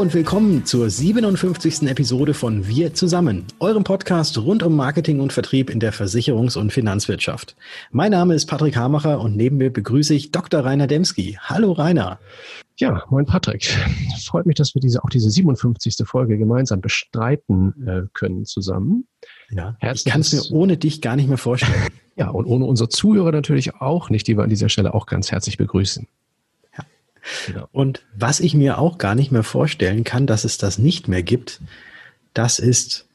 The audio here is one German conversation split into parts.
Und willkommen zur 57. Episode von Wir zusammen, eurem Podcast rund um Marketing und Vertrieb in der Versicherungs- und Finanzwirtschaft. Mein Name ist Patrick Hamacher und neben mir begrüße ich Dr. Rainer Demski. Hallo Rainer. Ja, moin Patrick. Freut mich, dass wir diese, auch diese 57. Folge gemeinsam bestreiten äh, können zusammen. Ja, Herzliches, ich kann es mir ohne dich gar nicht mehr vorstellen. ja, und ohne unsere Zuhörer natürlich auch nicht, die wir an dieser Stelle auch ganz herzlich begrüßen. Genau. Und was ich mir auch gar nicht mehr vorstellen kann, dass es das nicht mehr gibt, das ist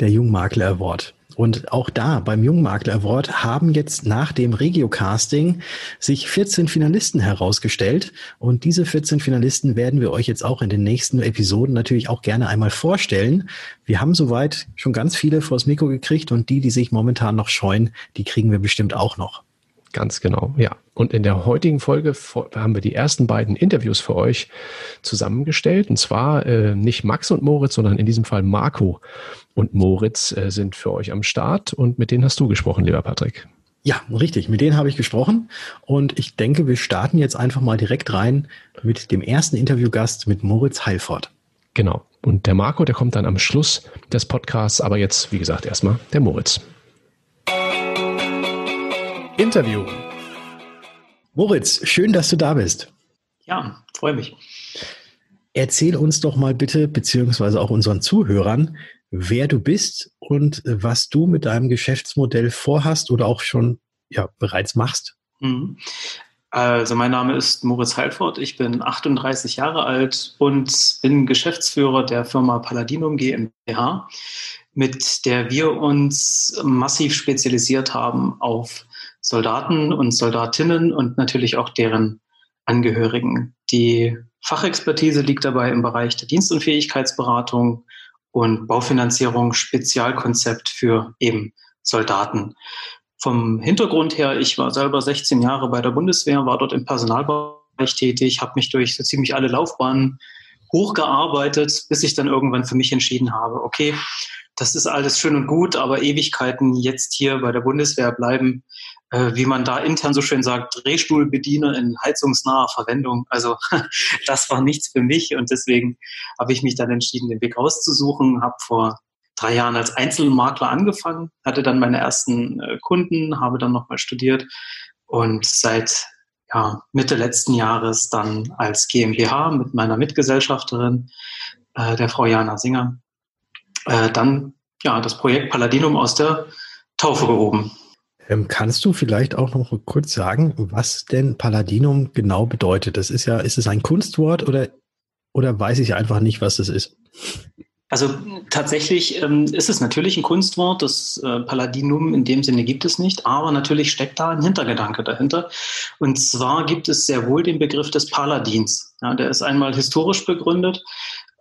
der Jungmakler Award. Und auch da beim Jungmakler Award haben jetzt nach dem Regio-Casting sich 14 Finalisten herausgestellt. Und diese 14 Finalisten werden wir euch jetzt auch in den nächsten Episoden natürlich auch gerne einmal vorstellen. Wir haben soweit schon ganz viele vors Mikro gekriegt und die, die sich momentan noch scheuen, die kriegen wir bestimmt auch noch. Ganz genau, ja. Und in der heutigen Folge haben wir die ersten beiden Interviews für euch zusammengestellt. Und zwar äh, nicht Max und Moritz, sondern in diesem Fall Marco und Moritz äh, sind für euch am Start. Und mit denen hast du gesprochen, lieber Patrick. Ja, richtig. Mit denen habe ich gesprochen. Und ich denke, wir starten jetzt einfach mal direkt rein mit dem ersten Interviewgast, mit Moritz Heilfort. Genau. Und der Marco, der kommt dann am Schluss des Podcasts. Aber jetzt, wie gesagt, erstmal der Moritz. Interview. Moritz, schön, dass du da bist. Ja, freue mich. Erzähl uns doch mal bitte, beziehungsweise auch unseren Zuhörern, wer du bist und was du mit deinem Geschäftsmodell vorhast oder auch schon ja, bereits machst. Mhm. Also mein Name ist Moritz Heilfort, ich bin 38 Jahre alt und bin Geschäftsführer der Firma Paladinum GmbH, mit der wir uns massiv spezialisiert haben auf Soldaten und Soldatinnen und natürlich auch deren Angehörigen. Die Fachexpertise liegt dabei im Bereich der Dienstunfähigkeitsberatung und Baufinanzierung Spezialkonzept für eben Soldaten. Vom Hintergrund her, ich war selber 16 Jahre bei der Bundeswehr, war dort im Personalbereich tätig, habe mich durch so ziemlich alle Laufbahnen hochgearbeitet, bis ich dann irgendwann für mich entschieden habe, okay, das ist alles schön und gut, aber Ewigkeiten jetzt hier bei der Bundeswehr bleiben, wie man da intern so schön sagt, Drehstuhlbediener in heizungsnaher Verwendung. Also das war nichts für mich und deswegen habe ich mich dann entschieden, den Weg rauszusuchen, habe vor drei Jahren als Einzelmakler angefangen, hatte dann meine ersten äh, Kunden, habe dann nochmal studiert und seit ja, Mitte letzten Jahres dann als GmbH mit meiner Mitgesellschafterin, äh, der Frau Jana Singer, äh, dann ja das Projekt Paladinum aus der Taufe gehoben. Ähm, kannst du vielleicht auch noch kurz sagen, was denn Paladinum genau bedeutet? Das ist ja, ist es ein Kunstwort oder, oder weiß ich einfach nicht, was das ist? Also tatsächlich ähm, ist es natürlich ein Kunstwort. Das äh, Paladinum in dem Sinne gibt es nicht, aber natürlich steckt da ein Hintergedanke dahinter. Und zwar gibt es sehr wohl den Begriff des Paladins. Ja, der ist einmal historisch begründet.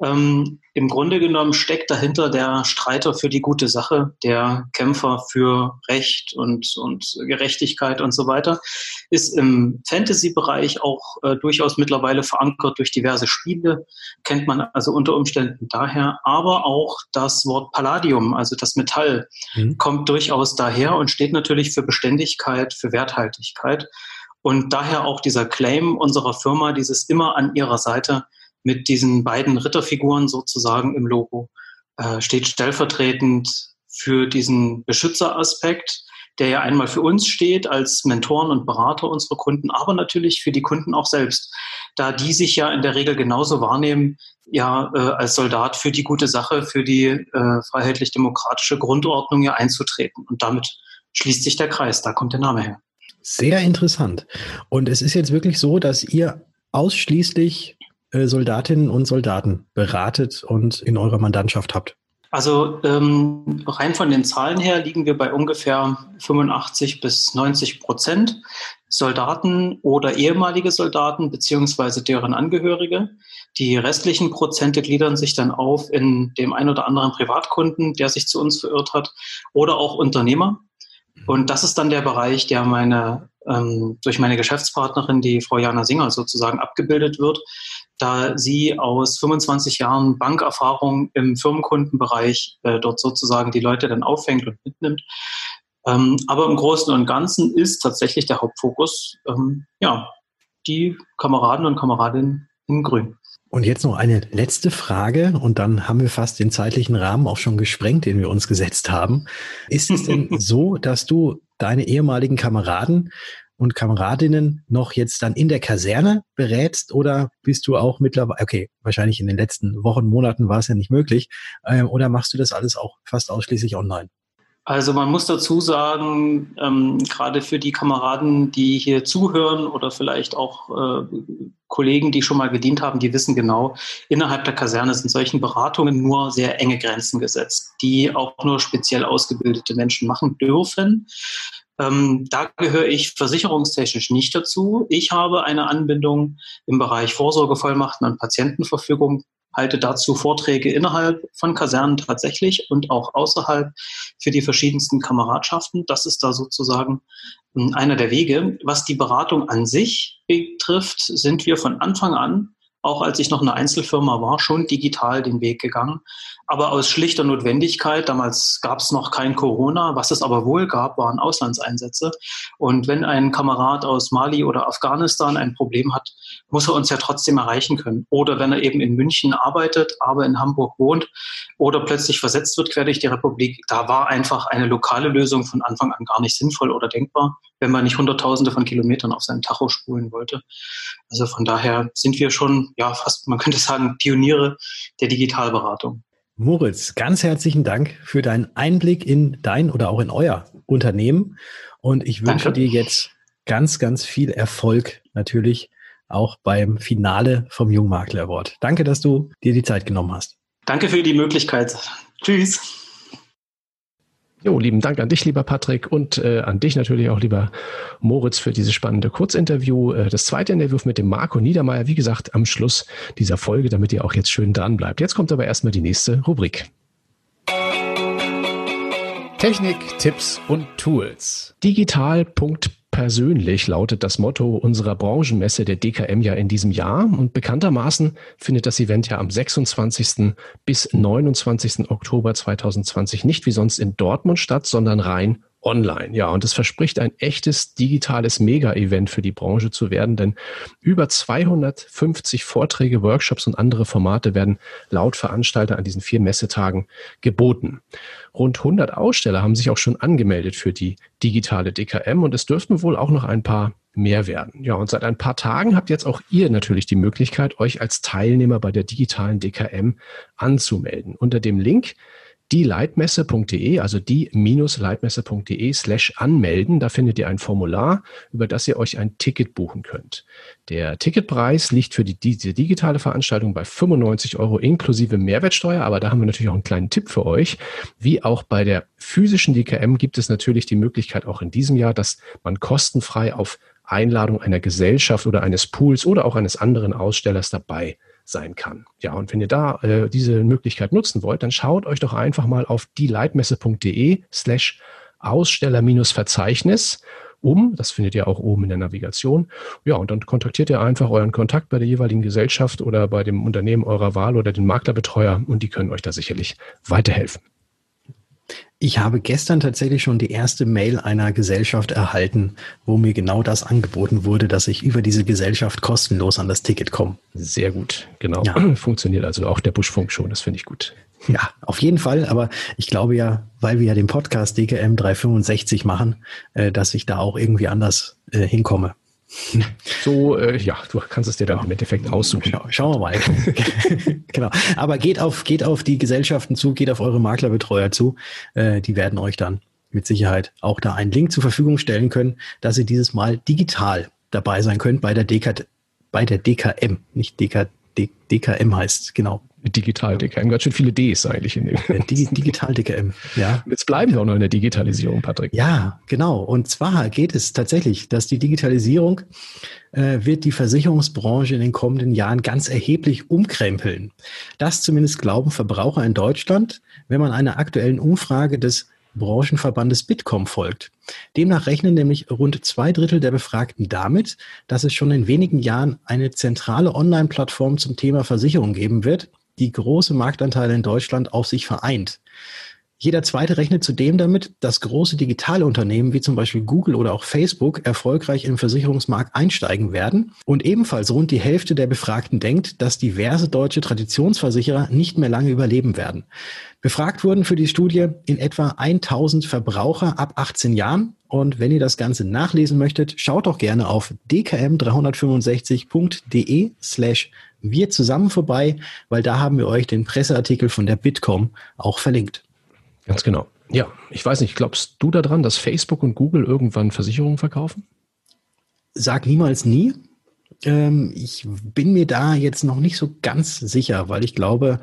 Ähm, Im Grunde genommen steckt dahinter der Streiter für die gute Sache, der Kämpfer für Recht und, und Gerechtigkeit und so weiter, ist im Fantasy-Bereich auch äh, durchaus mittlerweile verankert durch diverse Spiele, kennt man also unter Umständen daher, aber auch das Wort Palladium, also das Metall, mhm. kommt durchaus daher und steht natürlich für Beständigkeit, für Werthaltigkeit. Und daher auch dieser Claim unserer Firma, dieses immer an ihrer Seite mit diesen beiden Ritterfiguren sozusagen im Logo äh, steht stellvertretend für diesen Beschützeraspekt, der ja einmal für uns steht als Mentoren und Berater unserer Kunden, aber natürlich für die Kunden auch selbst, da die sich ja in der Regel genauso wahrnehmen, ja äh, als Soldat für die gute Sache, für die äh, freiheitlich-demokratische Grundordnung ja einzutreten. Und damit schließt sich der Kreis, da kommt der Name her. Sehr interessant. Und es ist jetzt wirklich so, dass ihr ausschließlich äh, Soldatinnen und Soldaten beratet und in eurer Mandantschaft habt? Also ähm, rein von den Zahlen her liegen wir bei ungefähr 85 bis 90 Prozent Soldaten oder ehemalige Soldaten beziehungsweise deren Angehörige. Die restlichen Prozente gliedern sich dann auf in dem ein oder anderen Privatkunden, der sich zu uns verirrt hat, oder auch Unternehmer. Und das ist dann der Bereich, der meine ähm, durch meine Geschäftspartnerin, die Frau Jana Singer, sozusagen abgebildet wird da sie aus 25 Jahren Bankerfahrung im Firmenkundenbereich äh, dort sozusagen die Leute dann auffängt und mitnimmt. Ähm, aber im Großen und Ganzen ist tatsächlich der Hauptfokus, ähm, ja, die Kameraden und Kameradinnen in Grün. Und jetzt noch eine letzte Frage und dann haben wir fast den zeitlichen Rahmen auch schon gesprengt, den wir uns gesetzt haben. Ist es denn so, dass du deine ehemaligen Kameraden und Kameradinnen noch jetzt dann in der Kaserne berätst oder bist du auch mittlerweile, okay, wahrscheinlich in den letzten Wochen, Monaten war es ja nicht möglich, äh, oder machst du das alles auch fast ausschließlich online? Also man muss dazu sagen, ähm, gerade für die Kameraden, die hier zuhören oder vielleicht auch äh, Kollegen, die schon mal gedient haben, die wissen genau, innerhalb der Kaserne sind solchen Beratungen nur sehr enge Grenzen gesetzt, die auch nur speziell ausgebildete Menschen machen dürfen. Ähm, da gehöre ich versicherungstechnisch nicht dazu. Ich habe eine Anbindung im Bereich Vorsorgevollmachten und Patientenverfügung halte dazu Vorträge innerhalb von Kasernen tatsächlich und auch außerhalb für die verschiedensten Kameradschaften. Das ist da sozusagen hm, einer der Wege. Was die Beratung an sich betrifft, sind wir von Anfang an auch als ich noch eine Einzelfirma war, schon digital den Weg gegangen. Aber aus schlichter Notwendigkeit, damals gab es noch kein Corona, was es aber wohl gab, waren Auslandseinsätze. Und wenn ein Kamerad aus Mali oder Afghanistan ein Problem hat, muss er uns ja trotzdem erreichen können. Oder wenn er eben in München arbeitet, aber in Hamburg wohnt oder plötzlich versetzt wird quer durch die Republik, da war einfach eine lokale Lösung von Anfang an gar nicht sinnvoll oder denkbar, wenn man nicht Hunderttausende von Kilometern auf seinem Tacho spulen wollte. Also von daher sind wir schon ja, fast, man könnte sagen, Pioniere der Digitalberatung. Moritz, ganz herzlichen Dank für deinen Einblick in dein oder auch in euer Unternehmen. Und ich wünsche Danke. dir jetzt ganz, ganz viel Erfolg natürlich auch beim Finale vom Jungmakler Award. Danke, dass du dir die Zeit genommen hast. Danke für die Möglichkeit. Tschüss. Jo, lieben Dank an dich, lieber Patrick, und äh, an dich natürlich auch, lieber Moritz, für dieses spannende Kurzinterview. Äh, das zweite Interview mit dem Marco Niedermeyer, wie gesagt, am Schluss dieser Folge, damit ihr auch jetzt schön dran bleibt. Jetzt kommt aber erstmal die nächste Rubrik. Technik, Tipps und Tools. Digital.p persönlich lautet das Motto unserer Branchenmesse der DKM ja in diesem Jahr. Und bekanntermaßen findet das Event ja am 26. bis 29. Oktober 2020 nicht wie sonst in Dortmund statt, sondern rein online. Ja, und es verspricht ein echtes digitales Mega-Event für die Branche zu werden, denn über 250 Vorträge, Workshops und andere Formate werden laut Veranstalter an diesen vier Messetagen geboten. Rund 100 Aussteller haben sich auch schon angemeldet für die digitale DKM und es dürften wohl auch noch ein paar mehr werden. Ja, und seit ein paar Tagen habt jetzt auch ihr natürlich die Möglichkeit, euch als Teilnehmer bei der digitalen DKM anzumelden. Unter dem Link dieleitmesse.de, also die-leitmesse.de slash anmelden. Da findet ihr ein Formular, über das ihr euch ein Ticket buchen könnt. Der Ticketpreis liegt für die, diese digitale Veranstaltung bei 95 Euro inklusive Mehrwertsteuer, aber da haben wir natürlich auch einen kleinen Tipp für euch. Wie auch bei der physischen DKM gibt es natürlich die Möglichkeit auch in diesem Jahr, dass man kostenfrei auf Einladung einer Gesellschaft oder eines Pools oder auch eines anderen Ausstellers dabei sein kann. Ja, und wenn ihr da äh, diese Möglichkeit nutzen wollt, dann schaut euch doch einfach mal auf dieleitmesse.de slash Aussteller-Verzeichnis um. Das findet ihr auch oben in der Navigation. Ja, und dann kontaktiert ihr einfach euren Kontakt bei der jeweiligen Gesellschaft oder bei dem Unternehmen eurer Wahl oder den Maklerbetreuer und die können euch da sicherlich weiterhelfen. Ich habe gestern tatsächlich schon die erste Mail einer Gesellschaft erhalten, wo mir genau das angeboten wurde, dass ich über diese Gesellschaft kostenlos an das Ticket komme. Sehr gut, genau. Ja. Funktioniert also auch der Buschfunk schon, das finde ich gut. Ja, auf jeden Fall. Aber ich glaube ja, weil wir ja den Podcast DKM 365 machen, äh, dass ich da auch irgendwie anders äh, hinkomme. So, äh, ja, du kannst es dir dann im Endeffekt aussuchen. Schau, schauen wir mal. genau. Aber geht auf, geht auf die Gesellschaften zu, geht auf eure Maklerbetreuer zu. Äh, die werden euch dann mit Sicherheit auch da einen Link zur Verfügung stellen können, dass ihr dieses Mal digital dabei sein könnt bei der DK, bei der DKM, nicht DK, D, DKM heißt, genau. Digital DKM, ganz schön viele Ds eigentlich in dem. Digi Digital DKM, ja. Jetzt bleiben wir auch noch in der Digitalisierung, Patrick. Ja, genau. Und zwar geht es tatsächlich, dass die Digitalisierung äh, wird die Versicherungsbranche in den kommenden Jahren ganz erheblich umkrempeln. Das zumindest glauben Verbraucher in Deutschland, wenn man einer aktuellen Umfrage des Branchenverbandes Bitkom folgt. Demnach rechnen nämlich rund zwei Drittel der Befragten damit, dass es schon in wenigen Jahren eine zentrale Online-Plattform zum Thema Versicherung geben wird, die große Marktanteile in Deutschland auf sich vereint. Jeder zweite rechnet zudem damit, dass große digitale Unternehmen wie zum Beispiel Google oder auch Facebook erfolgreich im Versicherungsmarkt einsteigen werden. Und ebenfalls rund die Hälfte der Befragten denkt, dass diverse deutsche Traditionsversicherer nicht mehr lange überleben werden. Befragt wurden für die Studie in etwa 1000 Verbraucher ab 18 Jahren. Und wenn ihr das Ganze nachlesen möchtet, schaut doch gerne auf dkm365.de slash wir zusammen vorbei, weil da haben wir euch den Presseartikel von der Bitkom auch verlinkt. Ganz genau. Ja, ich weiß nicht, glaubst du daran, dass Facebook und Google irgendwann Versicherungen verkaufen? Sag niemals nie. Ähm, ich bin mir da jetzt noch nicht so ganz sicher, weil ich glaube,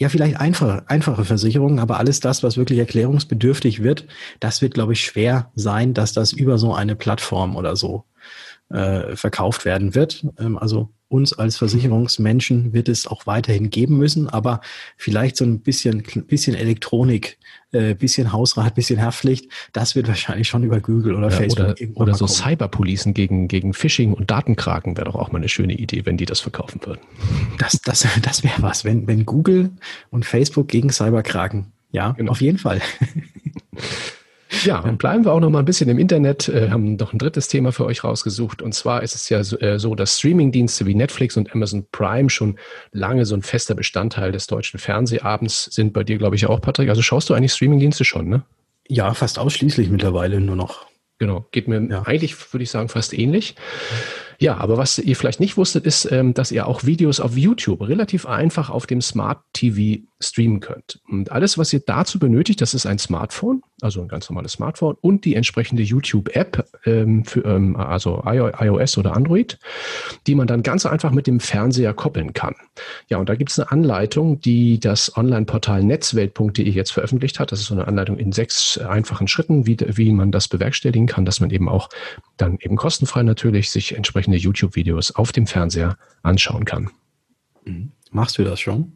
ja, vielleicht einfache, einfache Versicherungen, aber alles das, was wirklich erklärungsbedürftig wird, das wird, glaube ich, schwer sein, dass das über so eine Plattform oder so äh, verkauft werden wird. Ähm, also uns als Versicherungsmenschen wird es auch weiterhin geben müssen, aber vielleicht so ein bisschen, bisschen Elektronik, äh, bisschen Hausrat, bisschen Haftpflicht, das wird wahrscheinlich schon über Google oder ja, Facebook oder, oder so Cyberpolicen gegen, gegen Phishing und Datenkraken wäre doch auch mal eine schöne Idee, wenn die das verkaufen würden. Das, das, das wäre was, wenn, wenn Google und Facebook gegen Cyberkraken. Ja, genau. auf jeden Fall. Ja, dann bleiben wir auch noch mal ein bisschen im Internet, äh, haben noch ein drittes Thema für euch rausgesucht. Und zwar ist es ja so, äh, so dass Streamingdienste wie Netflix und Amazon Prime schon lange so ein fester Bestandteil des deutschen Fernsehabends sind. Bei dir, glaube ich, auch, Patrick. Also schaust du eigentlich Streamingdienste schon, ne? Ja, fast ausschließlich mittlerweile nur noch. Genau, geht mir ja. eigentlich, würde ich sagen, fast ähnlich. Ja, aber was ihr vielleicht nicht wusstet, ist, ähm, dass ihr auch Videos auf YouTube relativ einfach auf dem Smart TV streamen könnt. Und alles, was ihr dazu benötigt, das ist ein Smartphone, also ein ganz normales Smartphone und die entsprechende YouTube-App, ähm, für, ähm, also iOS oder Android, die man dann ganz einfach mit dem Fernseher koppeln kann. Ja, und da gibt es eine Anleitung, die das Online-Portal netzwelt.de jetzt veröffentlicht hat. Das ist so eine Anleitung in sechs einfachen Schritten, wie, wie man das bewerkstelligen kann, dass man eben auch dann eben kostenfrei natürlich sich entsprechende YouTube-Videos auf dem Fernseher anschauen kann. Mhm. Machst du das schon?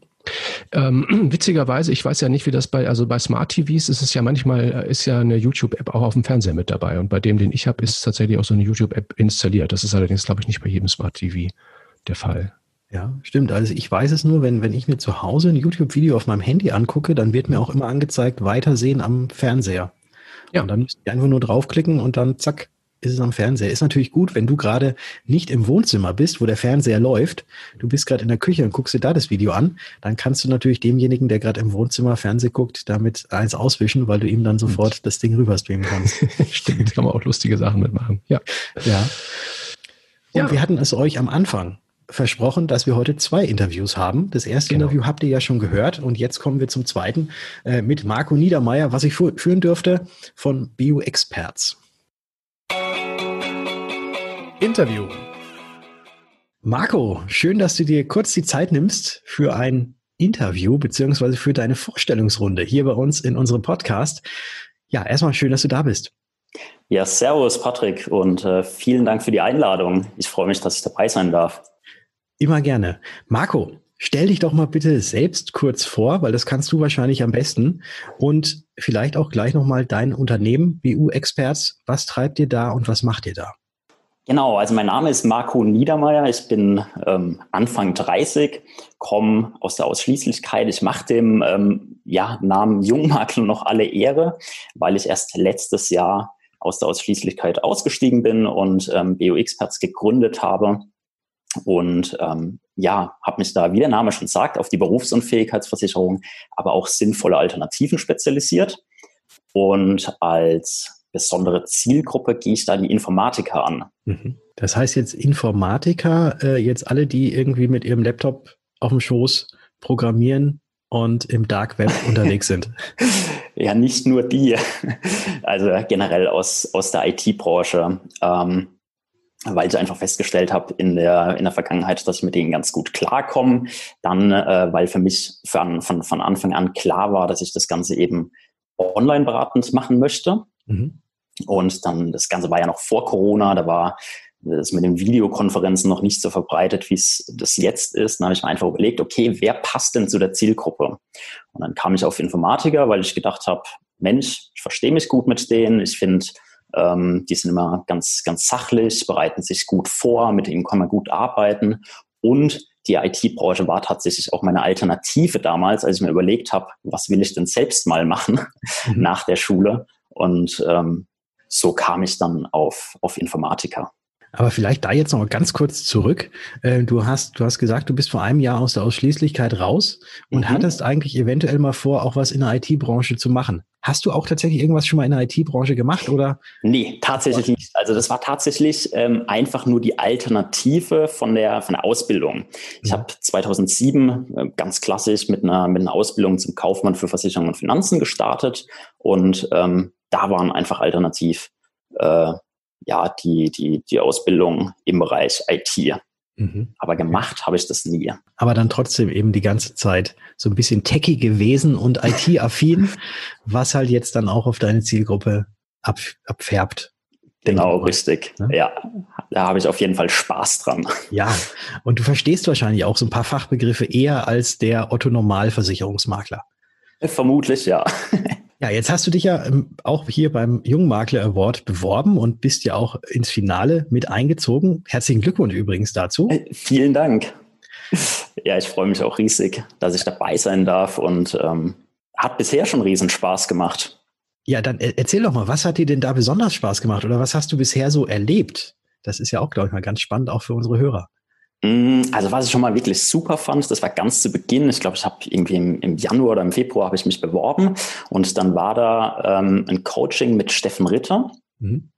Ähm, witzigerweise, ich weiß ja nicht, wie das bei, also bei Smart TVs ist es ja manchmal, äh, ist ja eine YouTube-App auch auf dem Fernseher mit dabei. Und bei dem, den ich habe, ist tatsächlich auch so eine YouTube-App installiert. Das ist allerdings, glaube ich, nicht bei jedem Smart TV der Fall. Ja, stimmt. Also ich weiß es nur, wenn, wenn ich mir zu Hause ein YouTube-Video auf meinem Handy angucke, dann wird mir auch immer angezeigt, weitersehen am Fernseher. Ja. Und dann müsste ich einfach nur draufklicken und dann zack, ist es am Fernseher. Ist natürlich gut, wenn du gerade nicht im Wohnzimmer bist, wo der Fernseher läuft. Du bist gerade in der Küche und guckst dir da das Video an. Dann kannst du natürlich demjenigen, der gerade im Wohnzimmer Fernseh guckt, damit eins auswischen, weil du ihm dann sofort das Ding rüberstreamen kannst. Stimmt, kann man auch lustige Sachen mitmachen. Ja. Ja. Und ja. wir hatten es euch am Anfang versprochen, dass wir heute zwei Interviews haben. Das erste genau. Interview habt ihr ja schon gehört und jetzt kommen wir zum zweiten äh, mit Marco Niedermeyer, was ich führen dürfte von BioExperts. Interview. Marco, schön, dass du dir kurz die Zeit nimmst für ein Interview beziehungsweise für deine Vorstellungsrunde hier bei uns in unserem Podcast. Ja, erstmal schön, dass du da bist. Ja, servus Patrick und äh, vielen Dank für die Einladung. Ich freue mich, dass ich dabei sein darf. Immer gerne. Marco, stell dich doch mal bitte selbst kurz vor, weil das kannst du wahrscheinlich am besten und vielleicht auch gleich nochmal dein Unternehmen, BU Experts. Was treibt ihr da und was macht ihr da? Genau, also mein Name ist Marco Niedermeyer. Ich bin ähm, Anfang 30, komme aus der Ausschließlichkeit. Ich mache dem ähm, ja, Namen Jungmakler noch alle Ehre, weil ich erst letztes Jahr aus der Ausschließlichkeit ausgestiegen bin und ähm, BOX-Perts gegründet habe. Und ähm, ja, habe mich da, wie der Name schon sagt, auf die Berufsunfähigkeitsversicherung, aber auch sinnvolle Alternativen spezialisiert. Und als besondere Zielgruppe gehe ich da die Informatiker an. Mhm. Das heißt jetzt Informatiker, äh, jetzt alle, die irgendwie mit ihrem Laptop auf dem Schoß programmieren und im Dark Web unterwegs sind. Ja, nicht nur die. Also generell aus, aus der IT-Branche. Ähm, weil ich einfach festgestellt habe in der, in der Vergangenheit, dass ich mit denen ganz gut klarkomme. Dann, äh, weil für mich von, von, von Anfang an klar war, dass ich das Ganze eben online beratend machen möchte. Mhm. Und dann, das Ganze war ja noch vor Corona, da war das mit den Videokonferenzen noch nicht so verbreitet, wie es das jetzt ist. Dann habe ich mir einfach überlegt, okay, wer passt denn zu der Zielgruppe? Und dann kam ich auf Informatiker, weil ich gedacht habe, Mensch, ich verstehe mich gut mit denen. Ich finde, ähm, die sind immer ganz, ganz sachlich, bereiten sich gut vor, mit ihnen kann man gut arbeiten. Und die IT-Branche war tatsächlich auch meine Alternative damals, als ich mir überlegt habe, was will ich denn selbst mal machen mhm. nach der Schule. Und ähm, so kam ich dann auf, auf Informatiker. Aber vielleicht da jetzt noch ganz kurz zurück. Äh, du hast, du hast gesagt, du bist vor einem Jahr aus der Ausschließlichkeit raus und mhm. hattest eigentlich eventuell mal vor, auch was in der IT-Branche zu machen. Hast du auch tatsächlich irgendwas schon mal in der IT-Branche gemacht oder? Nee, tatsächlich nicht. Also das war tatsächlich ähm, einfach nur die Alternative von der, von der Ausbildung. Ich mhm. habe 2007 äh, ganz klassisch mit einer, mit einer Ausbildung zum Kaufmann für Versicherung und Finanzen gestartet und ähm, da waren einfach alternativ äh, ja die, die, die Ausbildung im Bereich IT. Mhm. Aber gemacht habe ich das nie. Aber dann trotzdem eben die ganze Zeit so ein bisschen techy gewesen und IT-affin, was halt jetzt dann auch auf deine Zielgruppe ab, abfärbt. Genau, richtig. Ne? Ja, da habe ich auf jeden Fall Spaß dran. Ja, und du verstehst wahrscheinlich auch so ein paar Fachbegriffe eher als der Otto-Normalversicherungsmakler. Vermutlich, ja. Ja, jetzt hast du dich ja ähm, auch hier beim Jungmakler Award beworben und bist ja auch ins Finale mit eingezogen. Herzlichen Glückwunsch übrigens dazu. Äh, vielen Dank. Ja, ich freue mich auch riesig, dass ich dabei sein darf und ähm, hat bisher schon riesen Spaß gemacht. Ja, dann erzähl doch mal, was hat dir denn da besonders Spaß gemacht oder was hast du bisher so erlebt? Das ist ja auch, glaube ich, mal ganz spannend, auch für unsere Hörer. Mm, also was ich schon mal wirklich super fand, das war ganz zu Beginn. Ich glaube, ich habe irgendwie im, im, Januar oder im Februar habe ich mich beworben und dann war da ähm, ein Coaching mit Steffen Ritter. Mhm.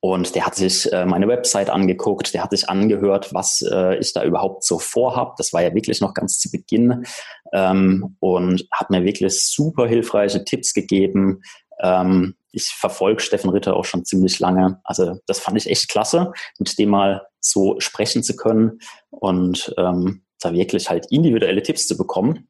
Und der hat sich äh, meine Website angeguckt, der hat sich angehört, was äh, ich da überhaupt so vorhab. Das war ja wirklich noch ganz zu Beginn ähm, und hat mir wirklich super hilfreiche Tipps gegeben, ähm, ich verfolge Steffen Ritter auch schon ziemlich lange. Also das fand ich echt klasse, mit dem mal so sprechen zu können und ähm, da wirklich halt individuelle Tipps zu bekommen.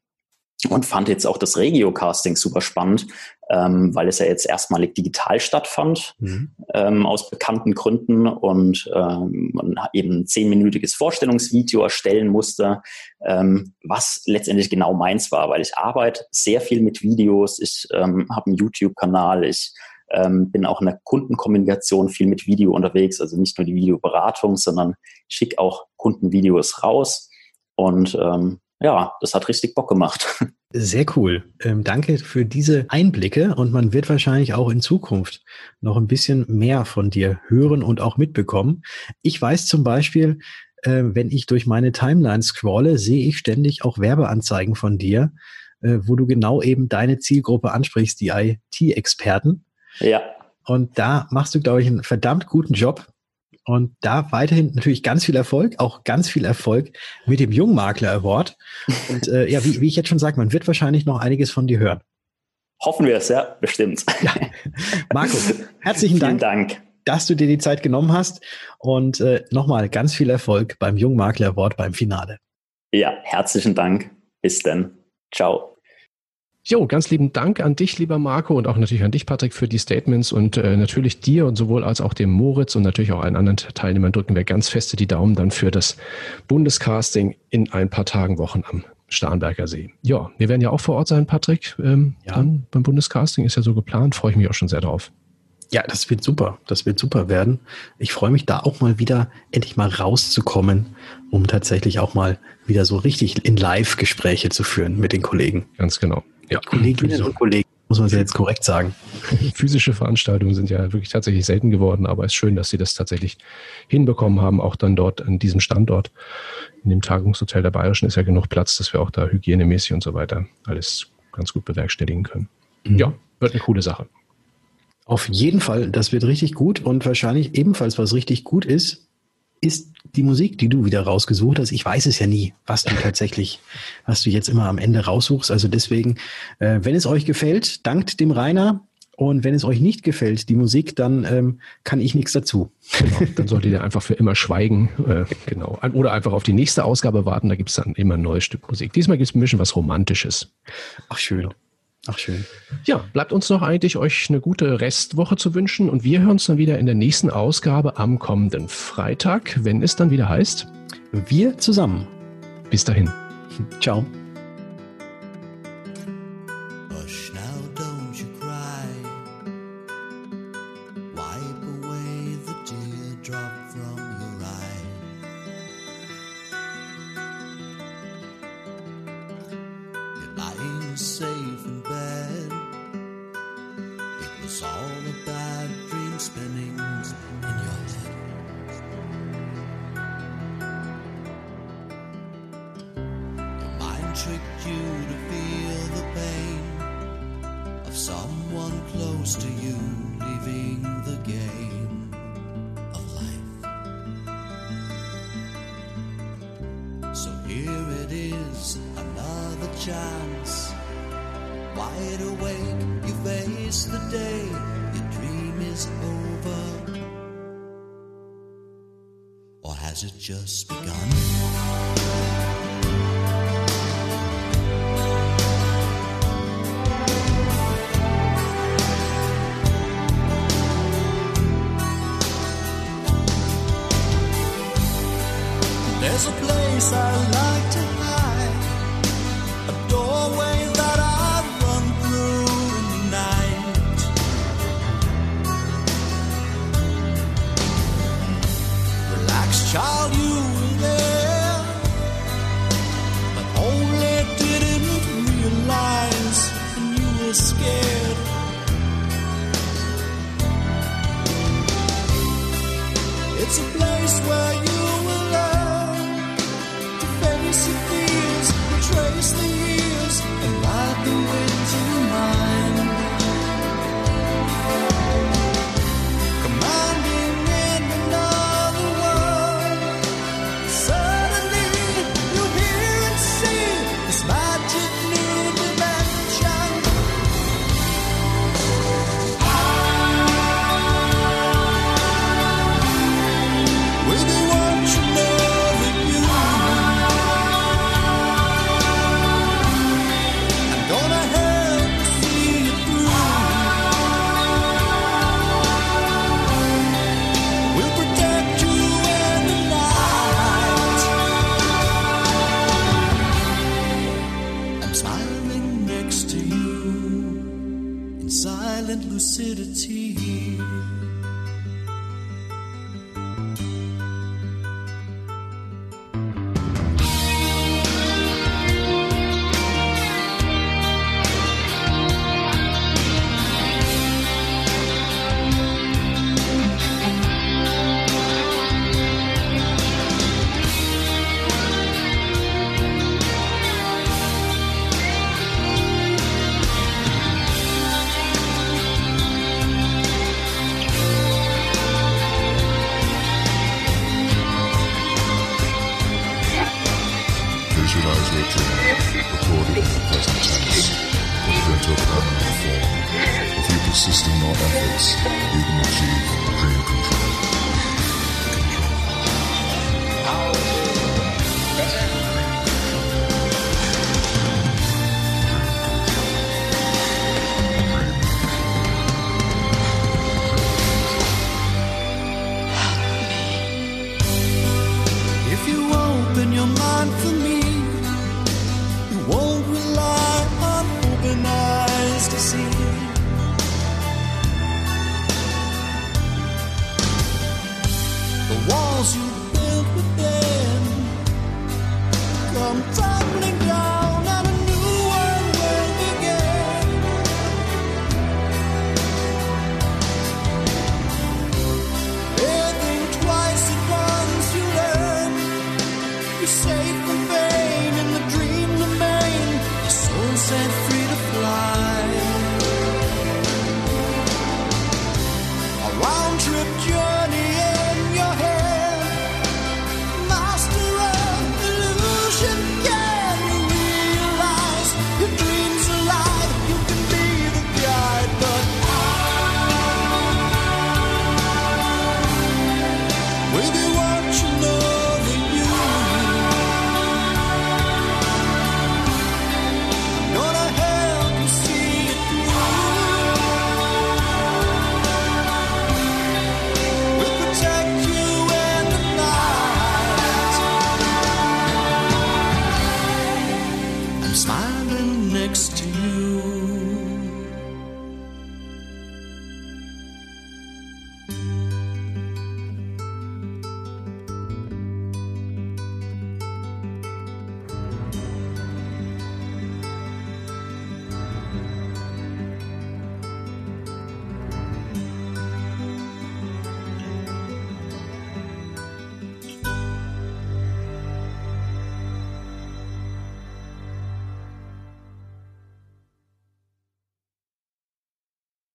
Und fand jetzt auch das Regio-Casting super spannend, ähm, weil es ja jetzt erstmalig digital stattfand, mhm. ähm, aus bekannten Gründen und ähm, man eben ein zehnminütiges Vorstellungsvideo erstellen musste, ähm, was letztendlich genau meins war, weil ich arbeite sehr viel mit Videos, ich ähm, habe einen YouTube-Kanal, ich ähm, bin auch in der Kundenkommunikation viel mit Video unterwegs, also nicht nur die Videoberatung, sondern schicke auch Kundenvideos raus. Und ähm, ja, das hat richtig Bock gemacht. Sehr cool. Ähm, danke für diese Einblicke und man wird wahrscheinlich auch in Zukunft noch ein bisschen mehr von dir hören und auch mitbekommen. Ich weiß zum Beispiel, äh, wenn ich durch meine Timeline scrolle, sehe ich ständig auch Werbeanzeigen von dir, äh, wo du genau eben deine Zielgruppe ansprichst, die IT-Experten. Ja. Und da machst du, glaube ich, einen verdammt guten Job. Und da weiterhin natürlich ganz viel Erfolg, auch ganz viel Erfolg mit dem Jungmakler Award. Und äh, ja, wie, wie ich jetzt schon sage, man wird wahrscheinlich noch einiges von dir hören. Hoffen wir es, ja, bestimmt. Ja. Marco, herzlichen Dank, Dank, dass du dir die Zeit genommen hast. Und äh, nochmal ganz viel Erfolg beim Jungmakler Award beim Finale. Ja, herzlichen Dank. Bis dann. Ciao. Jo, ganz lieben Dank an dich, lieber Marco, und auch natürlich an dich, Patrick, für die Statements und äh, natürlich dir und sowohl als auch dem Moritz und natürlich auch allen anderen Teilnehmern drücken wir ganz feste die Daumen dann für das Bundescasting in ein paar Tagen, Wochen am Starnberger See. Ja, wir werden ja auch vor Ort sein, Patrick, ähm, ja. dann beim Bundescasting, ist ja so geplant, freue ich mich auch schon sehr drauf. Ja, das wird super. Das wird super werden. Ich freue mich da auch mal wieder, endlich mal rauszukommen, um tatsächlich auch mal wieder so richtig in Live-Gespräche zu führen mit den Kollegen. Ganz genau. Ja, Kolleginnen und Kollegen, muss man jetzt korrekt sagen. Physische Veranstaltungen sind ja wirklich tatsächlich selten geworden, aber es ist schön, dass sie das tatsächlich hinbekommen haben, auch dann dort an diesem Standort. In dem Tagungshotel der Bayerischen ist ja genug Platz, dass wir auch da hygienemäßig und so weiter alles ganz gut bewerkstelligen können. Mhm. Ja, wird eine coole Sache. Auf jeden Fall, das wird richtig gut und wahrscheinlich ebenfalls, was richtig gut ist, ist die Musik, die du wieder rausgesucht hast. Ich weiß es ja nie, was du tatsächlich, was du jetzt immer am Ende raussuchst. Also deswegen, äh, wenn es euch gefällt, dankt dem Rainer. Und wenn es euch nicht gefällt, die Musik, dann ähm, kann ich nichts dazu. Genau, dann solltet ihr einfach für immer schweigen. Äh, genau. Oder einfach auf die nächste Ausgabe warten, da gibt es dann immer ein neues Stück Musik. Diesmal gibt es ein bisschen was Romantisches. Ach schön. Genau. Ach schön. Ja, bleibt uns noch eigentlich, euch eine gute Restwoche zu wünschen und wir hören uns dann wieder in der nächsten Ausgabe am kommenden Freitag, wenn es dann wieder heißt. Wir zusammen. Bis dahin. Ciao. You to feel the pain of someone close to you leaving the game of life. So here it is, another chance. Wide awake, you face the day, your dream is over. Or has it just begun? trace the years and light the way. Lucidity. Visualize your dream, it in the present tense, put into a permanent form. If you persist in your efforts, you can achieve dream control. control.